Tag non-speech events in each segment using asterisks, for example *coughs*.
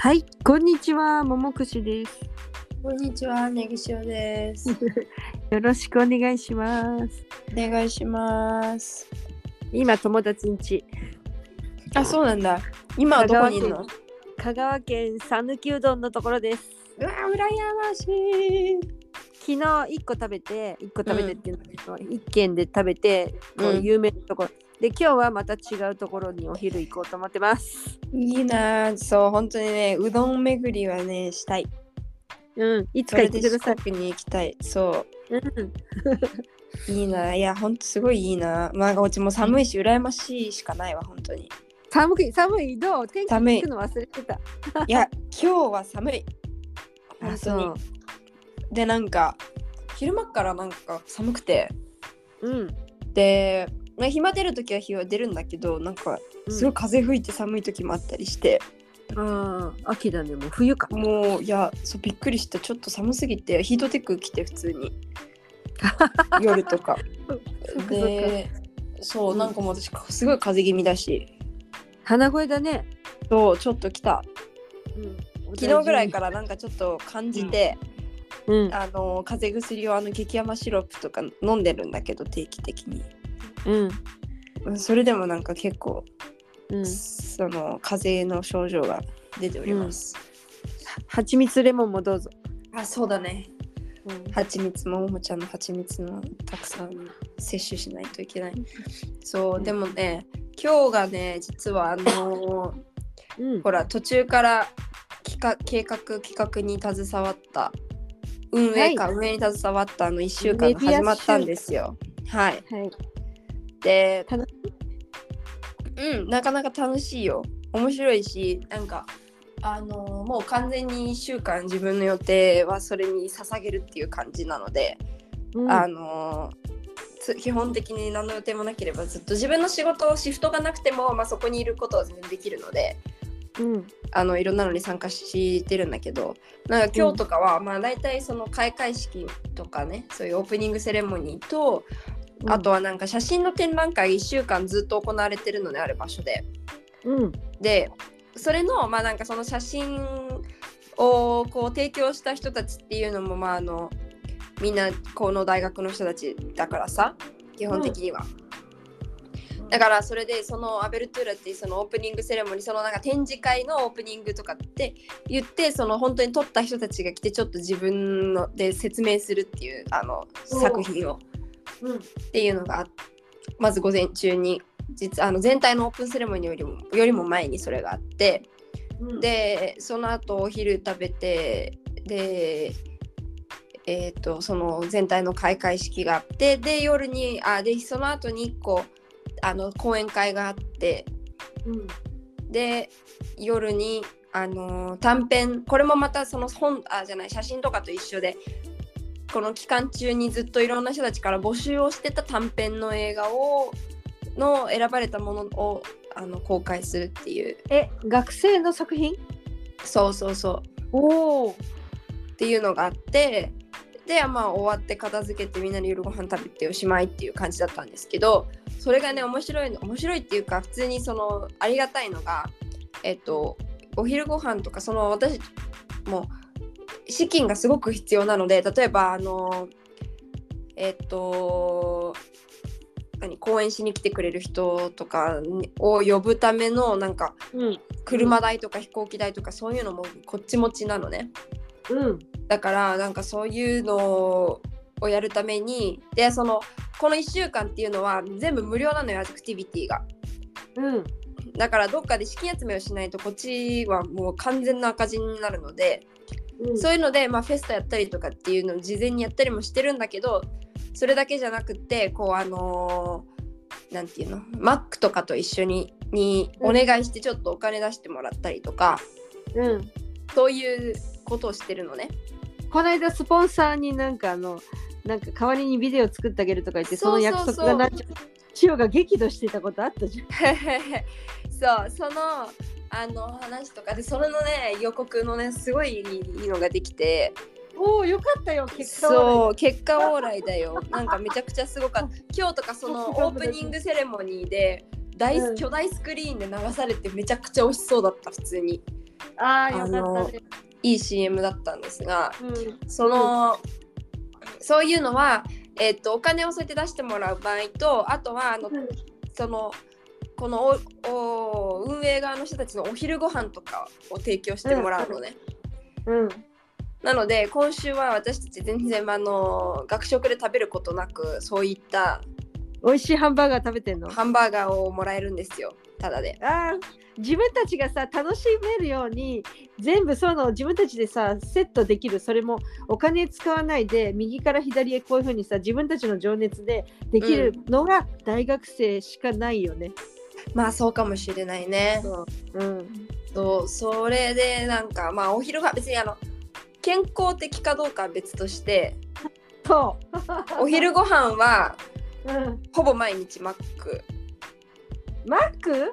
はい、こんにちは、ももくしです。こんにちは、ネギ塩です。*laughs* よろしくお願いします。お願いします。今、友達ん家、あ、そうなんだ。今はどこにいるの？香川県讃岐うどんのところです。うわ、羨ましい。昨日1個食べて、1個食べてっていうのは、1軒で食べて、こううん有名なところ。で、今日はまた違うところにお昼行こうと思ってます。いいなあそう、本当にね、うどん巡りはね、したい。うん、いつか行ってください。に行きたい。そうん、う、いいなあいや、ほんとすごいいいなまあ、うちも寒いし、羨ましいしかないわ、本当に。寒い、寒い、どう？天気寒い聞くの忘れてた。いや、今日は寒い。本当あそうに。で、なんか、昼間っからなんか寒くて、うん。で、まあ、暇出るときは日は出るんだけど、なんか、すごい風吹いて寒い時もあったりして、ああ、秋だね、もう冬か。もういやそうびっくりした。ちょっと寒すぎてヒートテック着て普通に。*laughs* 夜とか。でそううんなんかもう私すごい風邪気味だし。鼻声だね。そうちょっと来た。うん、昨日ぐらいからなんかちょっと感じて、うん、あの風邪薬をあの激甘シロップとか飲んでるんだけど定期的にうん、うんそれでもなんか結構、うん。その風邪の症状が出ております、蜂蜜レモンもどうぞ。あそうだねうん蜂蜜もももちゃんの蜂蜜のたくさん摂取しないといけない。そう、うんでもね、今日がね、実はあのーうん、ほら、途中から企画計画企画に携わった、運営か、運営に携わったあの1週間が始まったんですよ。はい。はい。で、楽うん、なかなか楽しいよ。面白いし、なんか、あのーもう完全に1週間自分の予定はそれに捧げるっていう感じなので、うん、あのつ基本的に何の予定もなければずっと自分の仕事シフトがなくても、まあ、そこにいることは全然できるのでうん、あのいろんなのに参加してるんだけどなんか今日とかは、まあ大体その開会式とかねそういうオープニングセレモニーと、あとはなんか写真の展覧会1週間ずっと行われてるのである場所で。うん、でそれのまあなんかその写真をこう提供した人たちっていうのもまああのみんなこの大学の人たちだからさ基本的には、だからそれでそのアベルトゥーラっていうそのオープニングセレモニーそのなんか展示会のオープニングとかって言ってその本当に撮った人たちが来てちょっと自分ので説明するっていうあのお作品を。うん、っていうのがあまず午前中に実あの全体のオープンセレモニーよりもよりも前にそれがあってうん、でその後お昼食べてでえー、とその全体の開会式があってで夜にあでその後に1個あの講演会があってうん、で夜にあの短編これもまたその本あじゃない写真とかと一緒でこの期間中にずっといろんな人たちから募集をしてた短編の映画をの選ばれたものをあの公開するっていうえ、学生の作品？そうそうそうおお。っていうのがあってでまあ終わって片付けてみんなで夜ご飯食べておしまいっていう感じだったんですけどそれがね面白いの面白いっていうか普通にそのありがたいのがえっとお昼ご飯とかその私もう資金がすごく必要なので例えばあのえっと何講演しに来てくれる人とかを呼ぶためのなんかうん、車代とか飛行機代とかそういうのもこっち持ちなのね。うん、だからなんかそういうのをやるためにでそのこの1週間っていうのは全部無料なのよアクティビティが。うん、だからどっかで資金集めをしないとこっちはもう完全な赤字になるので、うん、そういうので、まあ、フェスタやったりとかっていうのを事前にやったりもしてるんだけどそれだけじゃなくてこうあのーなんていうの？マックとかと一緒ににお願いしてちょっとお金出してもらったりとか、うん。そういうことをしてるのね。この間スポンサーになんかあのなんか代わりにビデオ作ってあげるとか言ってその約束がなっちゃう。千代が激怒してたことあったじゃん。そうそのあの話とかでそれのね予告のねすごいいいのができて。おおよかったよ結果はそう結果オーライだよ。なんかめちゃくちゃすごかった。今日とかそのオープニングセレモニーで大、うん。巨大スクリーンで流されてめちゃくちゃ美味しそうだった普通に。ああ、よかったね。いい CM だったんですがうん。その、そういうのは、えっとお金をそうやって出してもらう場合とあとはあのそのこのおお運営側の人たちのお昼ご飯とかを提供してもらうのね。うん。なので今週は私たち全然あの学食で食べることなくそういった美味しいハンバーガー食べてんの？ハンバーガーをもらえるんですよただで。あー自分たちがさ楽しめるように全部そういうのを自分たちでさセットできるそれもお金使わないで右から左へこういうふうにさ自分たちの情熱でできるのが大学生しかないよね。まあそうかもしれないね。そう。うん、そうそれでなんかまあお昼が別にあの健康的かどうかは別としてそう。お昼ご飯はうん、ほぼ毎日マック。マック？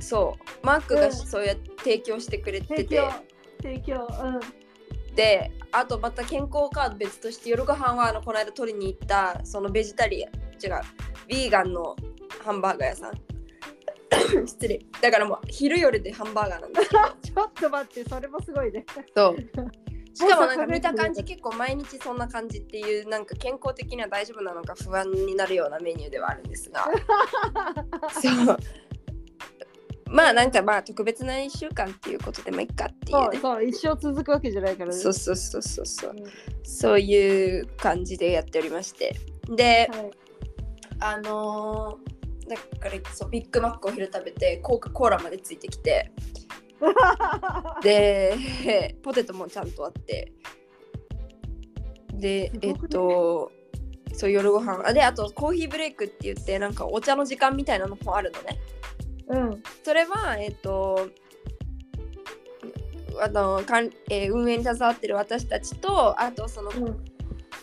そう。マックがうん。そうやって提供してくれてて、提供。提供。であとまた健康かは別として夜ご飯はあのこの間取りに行ったそのベジタリアン違うビーガンのハンバーガー屋さん *coughs* 失礼。だからもう昼夜でハンバーガーなんですけどうん、*laughs* ちょっと待ってそれもすごいね。そう。*laughs* しかもなんか見た感じ結構毎日そんな感じっていうなんか健康的には大丈夫なのか不安になるようなメニューではあるんですが。*laughs* そう。まあなんかまあ特別な1週間っていうことでもいいかっていうね。そうそう一生続くわけじゃないからね。そうそうそうそうそう。うん。そういう感じでやっておりまして。ではい。あのーだからそうビッグマックお昼食べてコカ・コーラまでついてきて。*laughs* で *laughs* ポテトもちゃんとあって。ですえっとそう夜ご飯。あであとコーヒーブレイクって言ってなんかお茶の時間みたいなのもあるのね。うん。それはえっとあのかん、えー運営に携わってる私たちとあとそのうん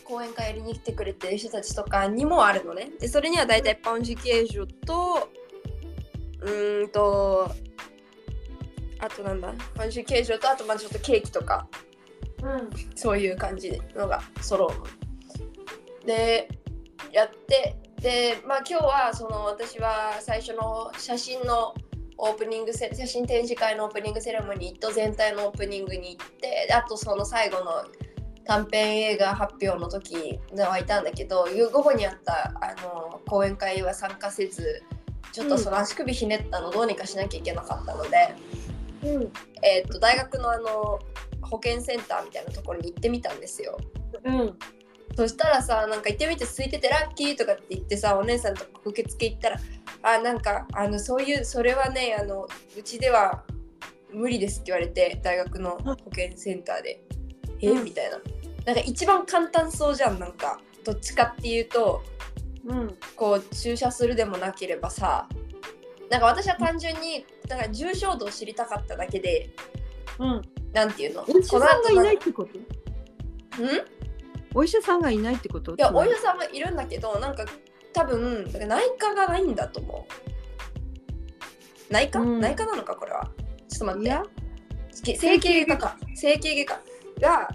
講演会やりに来てくれてる人たちとかにもあるのね。で、それには大体パンジュケージュと、うーんと、あとなんだ、パンジュケージュと、あとまあちょっとケーキとか、うんそういう感じのが揃うの。で、やって、で、まあ今日はその私は最初の写真のオープニングセ写真展示会のオープニングセレモニーと全体のオープニングに行ってであとその最後の短編映画発表の時はいたんだけど午後にあったあの講演会は参加せずちょっとその足首ひねったのどうにかしなきゃいけなかったので、うん。えー、と大学のあの保健センターみたいなところに行ってみたんですよ。うん。そしたらさなんか行ってみて空いててラッキーとかって言ってさお姉さんと受付行ったらあなんかあのそういうそれはねあのうちでは無理ですって言われて大学の保健センターで。え？うん。みたいななんか一番簡単そうじゃんなんか。どっちかっていうとうん。こう注射するでもなければさなんか私は単純になんか重症度を知りたかっただけでうん。なんていうの？お医者さんがいないってこと？うん？お医者さんがいないってこと？いやお医者さんはいるんだけどなんか多分内科がないんだと思う。内科、うん。内科なのかこれは。ちょっと待って。整形外科か。整形外科が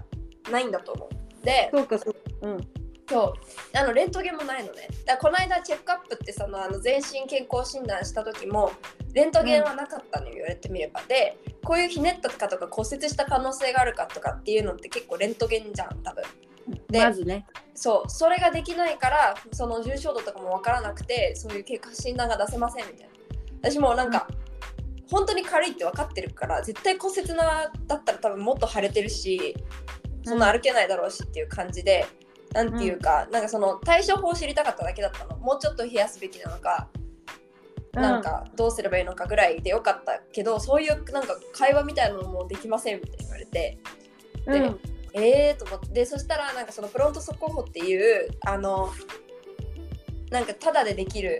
ないんだと思う。でそうかそうか。うん。そう。あのレントゲンもないのね。だこの間チェックアップってそのあの全身健康診断した時もレントゲンはなかったのよ、言われてみれば。でこういうひねったかとか骨折した可能性があるかとかっていうのって結構レントゲンじゃん多分。でまずね。そう。それができないからその重症度とかも分からなくてそういう結果診断が出せませんみたいな。私もなんか、本当に軽いって分かってるから絶対骨折なだったら多分もっと腫れてるしそんな歩けないだろうしっていう感じで、なんていうか、なんかその対処法を知りたかっただけだったの。もうちょっと冷やすべきなのか、なんかどうすればいいのかぐらいでよかったけどそういうなんか会話みたいなのもできませんみたいに言われてうん。でえーと思ってでそしたらなんかそのプロント速報っていうあのなんかタダでできる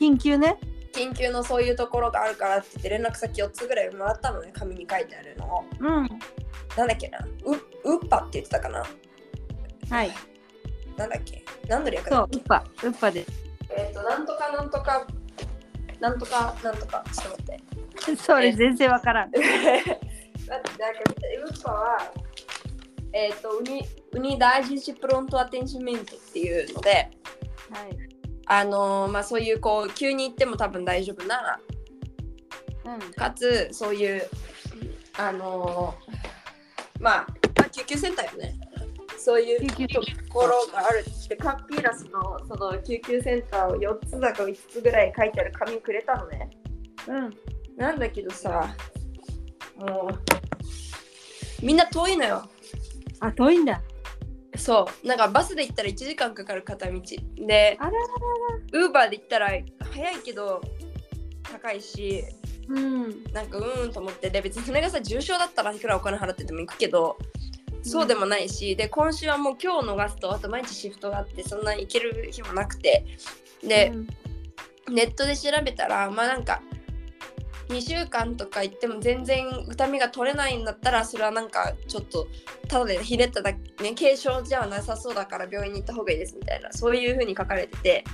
緊急ね。緊急のそういうところがあるからって言って連絡先4つぐらいもらったのね紙に書いてあるのを。うん。なんだっけなうウッパって言ってたかな？はい。なんだっけ？何の略そうだっけ？ウッパ。ウッパでえっ、となんとかなんとか。なんとかなんとか。ちょっと待って。*laughs* それ全然わからん。*laughs* だってなんかウッパはえっ、とウニウニダージシプロントアテンシメントっていうのではい。あのーまあそういうこう急に行っても多分大丈夫なうん。かつそういうあのーまあ、まあ救急センターよね。そういうところがあるってカンピーラスのその救急センターを4つだか5つぐらい書いてある紙くれたのね。うん。なんだけどさもうみんな遠いのよ。あ、遠いんだ。そう。なんかバスで行ったら1時間かかる片道。であららウーバーで行ったら早いけど高いしうん。なんかうーんと思って。で別にそれがさ重症だったらいくらお金払ってても行くけどそうでもないし、で今週はもう今日逃すとあと毎日シフトがあってそんな行ける日もなくてで、ネットで調べたらまあなんか2週間とか行っても全然痛みが取れないんだったらそれはなんかちょっとただでひねっただけ、ね、軽症じゃなさそうだから病院に行った方がいいですみたいなそういう風に書かれてて、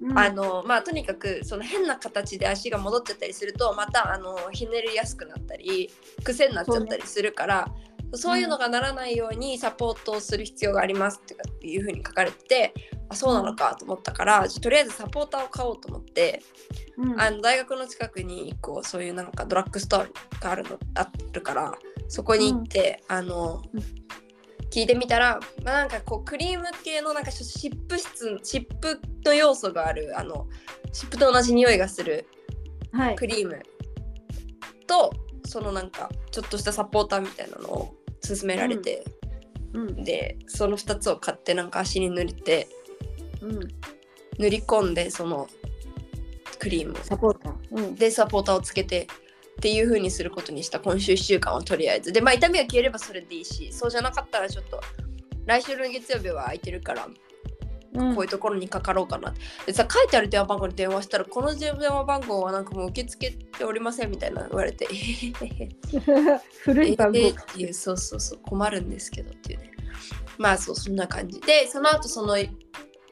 うん、あのまあとにかくその変な形で足が戻っちゃったりするとまたあのひねりやすくなったり癖になっちゃったりするからそう,、いうのがならないようにサポートをする必要がありますっていう風に書かれててあそうなのかと思ったからとりあえずサポーターを買おうと思って。うん、あの大学の近くに1個そういうなんかドラッグストアがあるのあるからそこに行って、あのうん聞いてみたら、まあ、なんかこうクリーム系のなんか湿布質湿布の要素があるあの湿布と同じ匂いがするはい。クリームとそのなんかちょっとしたサポーターみたいなのを勧められて、うん。でその2つを買ってなんか足に塗ってうん。塗り込んでそのクリームをサポーター。うん。でサポーターをつけてっていう風にすることにした今週1週間はとりあえずでまあ痛みが消えればそれでいいしそうじゃなかったらちょっと来週の月曜日は空いてるからうんこういうところにかかろうかなでさ書いて。ある電話番号に電話したらこの電話番号はなんかもう受け付けておりませんみたいな言われて。*laughs* 古い番号。えーっていうそうそうそう困るんですけどっていうねまあそうそんな感じでその後その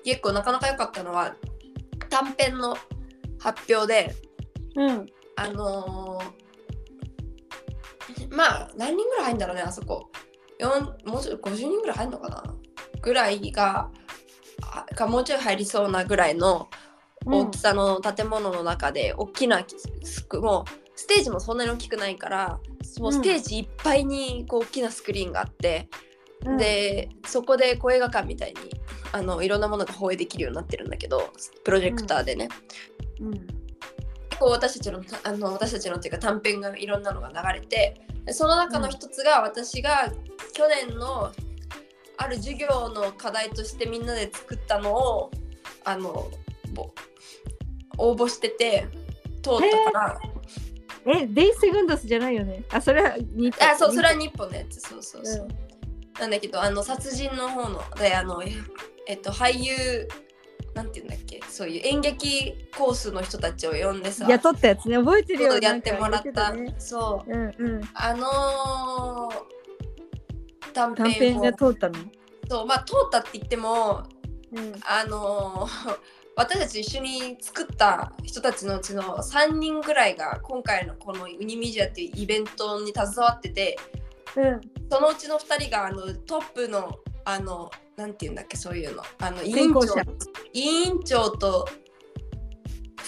結構なかなか良かったのは短編の発表でうん。あのーまあ何人ぐらい入るんだろうねあそこ4もうちょっと50人ぐらい入るのかなぐらいがあかもうちょい入りそうなぐらいの大きさの建物の中で大きなスクもうステージもそんなに大きくないからもうステージいっぱいにこう大きなスクリーンがあって、うん、でそこでこう映画館みたいにあのいろんなものが放映できるようになってるんだけどプロジェクターでね、うん。結構私たちのあの私たちのっていうか短編がいろんなのが流れてでその中の一つが私が去年のある授業の課題としてみんなで作ったのをあのぼ応募してて通ったから、え、デイセグンドスじゃないよね？あ、それは似あそうそれは日本のやつ。そうそうそう、うん。なんだけどあの殺人の方のであのえっと俳優なんていうんだっけ？そういう演劇コースの人たちを呼んでさ雇ったやつね。覚えてるよ。やってもらった。か言てね。そう。うんうん。あのー短短編を編が通ったの？そうまあ通ったって言ってもうん。あのー *laughs* 私たち一緒に作った人たちのうちの3人ぐらいが今回のこのユニミジアっていうイベントに携わっててうん。そのうちの2人があのトップのあのなんて言うんだっけそういうのあの委員長者委員長と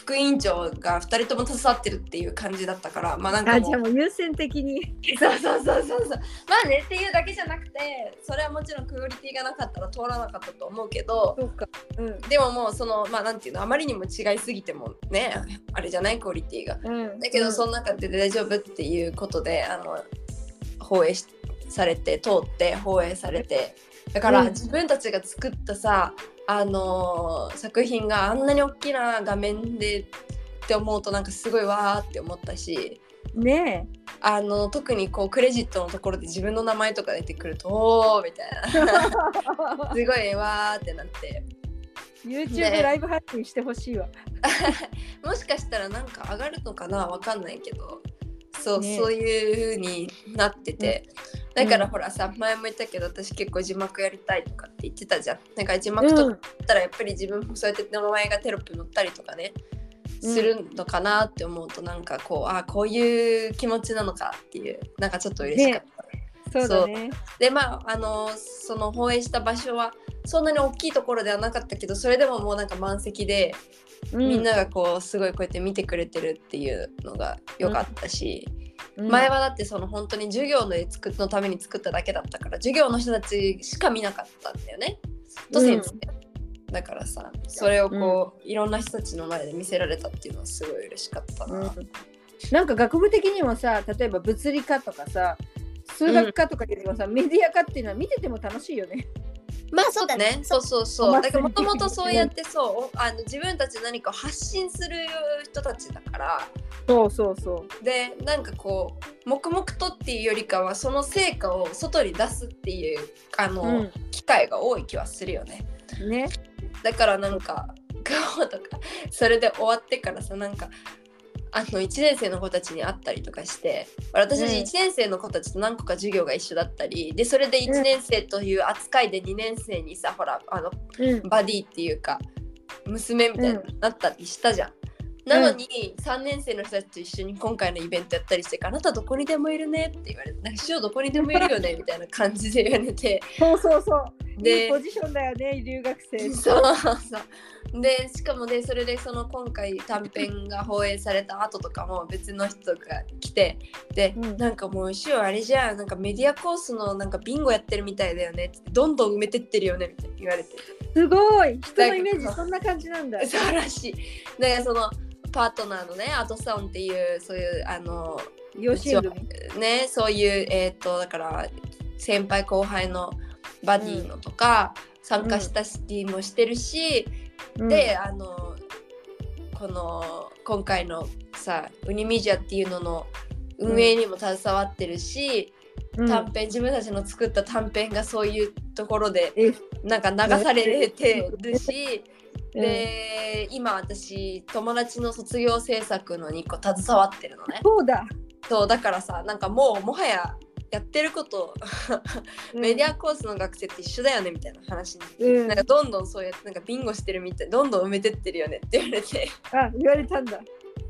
副委員長が2人とも携わってるっていう感じだったからまあなんかじゃあもう優先的に。*laughs* そうそうそうそうそうまあねっていうだけじゃなくてそれはもちろんクオリティがなかったら通らなかったと思うけどそうか。うん。でももうそのまあなんていうのあまりにも違いすぎてもねあれじゃないクオリティがうん。だけどその中で大丈夫っていうことであの放映しされて通って放映されてだからうん自分たちが作ったさあのー作品があんなに大きな画面でって思うとなんかすごいわーって思ったしねあの特にこうクレジットのところで自分の名前とか出てくるとおーみたいな。*laughs* すごいわーってなって。YouTube ねライブ配信してほしいわ。*laughs* もしかしたらなんか上がるのかなわかんないけどそう、ね。そういう風になってて、だからほらさ前も言ったけど私結構字幕やりたいとかって言ってたじゃん。なんか字幕とかったらやっぱり自分もそうやって名前がテロップ載ったりとかねうん。するのかなって思うとなんかこうあこういう気持ちなのかっていうなんかちょっと嬉しかった、そうだね。でまああのその放映した場所はそんなに大きいところではなかったけどそれでももうなんか満席でみんながこうすごいこうやって見てくれてるっていうのが良かったし、うん前はだってその本当に授業の作のために作っただけだったから授業の人たちしか見なかったんだよね。と先生、だからさそれをこう、いろんな人たちの前で見せられたっていうのはすごい嬉しかったな。うんなんか学部的にもさ例えば物理科とかさ数学科とかよりもさ、メディア科っていうのは見てても楽しいよね。まあそうだね。そうそうおそう。だからもともとそうやってそうあの自分たちで何かを発信する人たちだからそうそうそでなんかこう黙々とっていうよりかはその成果を外に出すっていうあの、う。機会が多い気はするよね。うん、ね。だからなんか *laughs* 顔とかそれで終わってからさなんかあの1年生の子たちに会ったりとかして私たちうん1年生の子たちと何個か授業が一緒だったりでそれで1年生という扱いで2年生にさほらあのうん。バディっていうか娘みたいになったりしたじゃん。なのに3年生の人たちと一緒に今回のイベントやったりしてあなたどこにでもいるねって言われてなんか師匠どこにでもいるよねみたいな感じで言われてそうそうそう。でポジションだよね留学生。そうそうでしかもねそれでその今回短編が放映された後とかも別の人が来てで、うんなんかもう師匠あれじゃんなんかメディアコースのなんかビンゴやってるみたいだよねってどんどん埋めてってるよねみたいに言われてすごい人のイメージそんな感じなんだ。素晴らしいだからそのパートナーのねアトサオンっていうそういうあの養。ねそういうえっ、とだから先輩後輩のバディのとか、参加したりもしてるし、うん。で、あのこの今回のさウニミジアっていうのの運営にも携わってるし、うん。短編自分たちの作った短編がそういうところでえ。なんか流されてるし、*laughs* うん。で今私友達の卒業制作のに個携わってるのね。そうだ。そうだからさなんかもうもはややってることメディアコースの学生って一緒だよねみたいな話に、うん。なんかどんどんそうやってなんかビンゴしてるみたいどんどん埋めてってるよねって言われて。あ言われたんだ。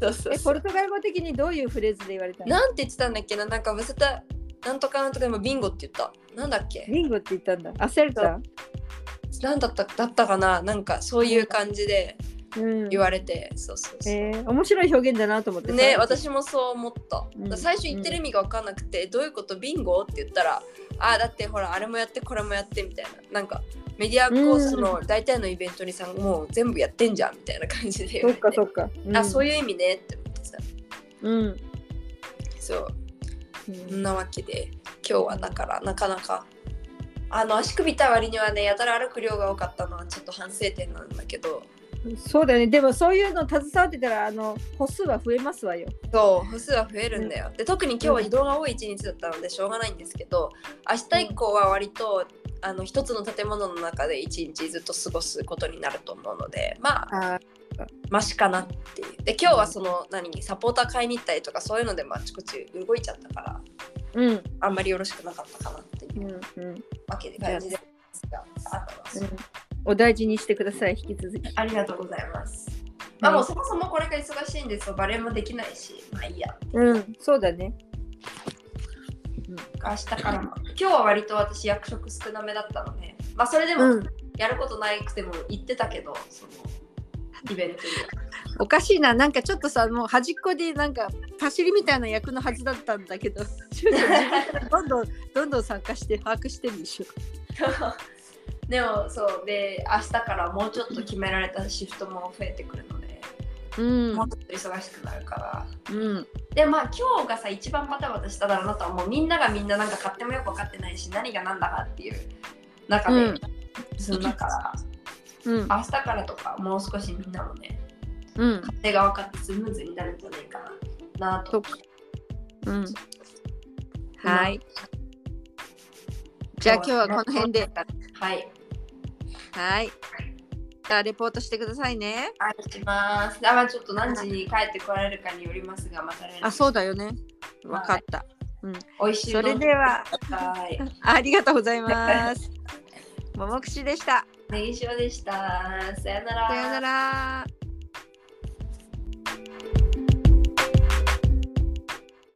そうそうえポルトガル語的にどういうフレーズで言われたの？なんて言ってたんだっけな？なんか忘れた。なんとかなんとかでもビンゴって言った。なんだっけ？ビンゴって言ったんだ。アセルタなんだっただったかな？なんかそういう感じで。うん言われて、そうそうそう、えー、面白い表現だなと思ってさね私もそう思った、うん。最初言ってる意味が分かんなくて、どういうこと？ビンゴ？って言ったらああだってほらあれもやってこれもやってみたいな。なんかメディアコースの大体のイベントにさ、もう全部やってんじゃんみたいな感じで言そっかそっか。あそういいう意味ねって思ってさ。うん。う。ん。そうなわけで今日はだからなかなかあの足首た割にはねやたら歩く量が多かったのはちょっと反省点なんだけどそうだよね。でもそういうの携わってたらあの歩数は増えますわよ。そう歩数は増えるんだよ、で特に今日は移動が多い一日だったのでしょうがないんですけど明日以降は割とあの一つの建物の中で一日ずっと過ごすことになると思うのでまああマシかなっていう。で今日はその何サポーター買いに行ったりとかそういうのでもあちこち動いちゃったからうん。あんまりよろしくなかったかなっていううんうん。うん。わけで感じですがあとはそうお大事にしてください引き続き。ありがとうございます。まあもうそもそもこれが忙しいんですよ。バレエもできないし、まあいいや。うんそうだね。明日からも。今日は割と私役職少なめだったので、まあそれでもうん。やることないくても行ってたけど、そのイベントにおかしいななんかちょっとさもう端っこでなんか走りみたいな役のはずだったんだけど *laughs* どんどんどんどん参加して把握してるでしょ。*laughs* *laughs* でもそうで明日からもうちょっと決められたシフトも増えてくるので、うん。もうちょっと忙しくなるから。うん。でまあ今日がさ一番バタバタしただろうなとはもうみんながみんななんか勝手もよく分かってないし何が何だかっていう中で、うん。だからうん。明日からとかもう少しみんなもねうん。勝手が分かってスムーズになるんじゃないかななと。うん。はい。じゃあ今日はこの辺で。はいはい。じゃあレポートしてくださいね。はいしますあまあちょっと何時に帰ってこられるかによりますがまたあそうだよね。わかった。美味しいそれでははい *laughs* ありがとうございます。ももくしでした。ネギ塩でしたさよならさよなら。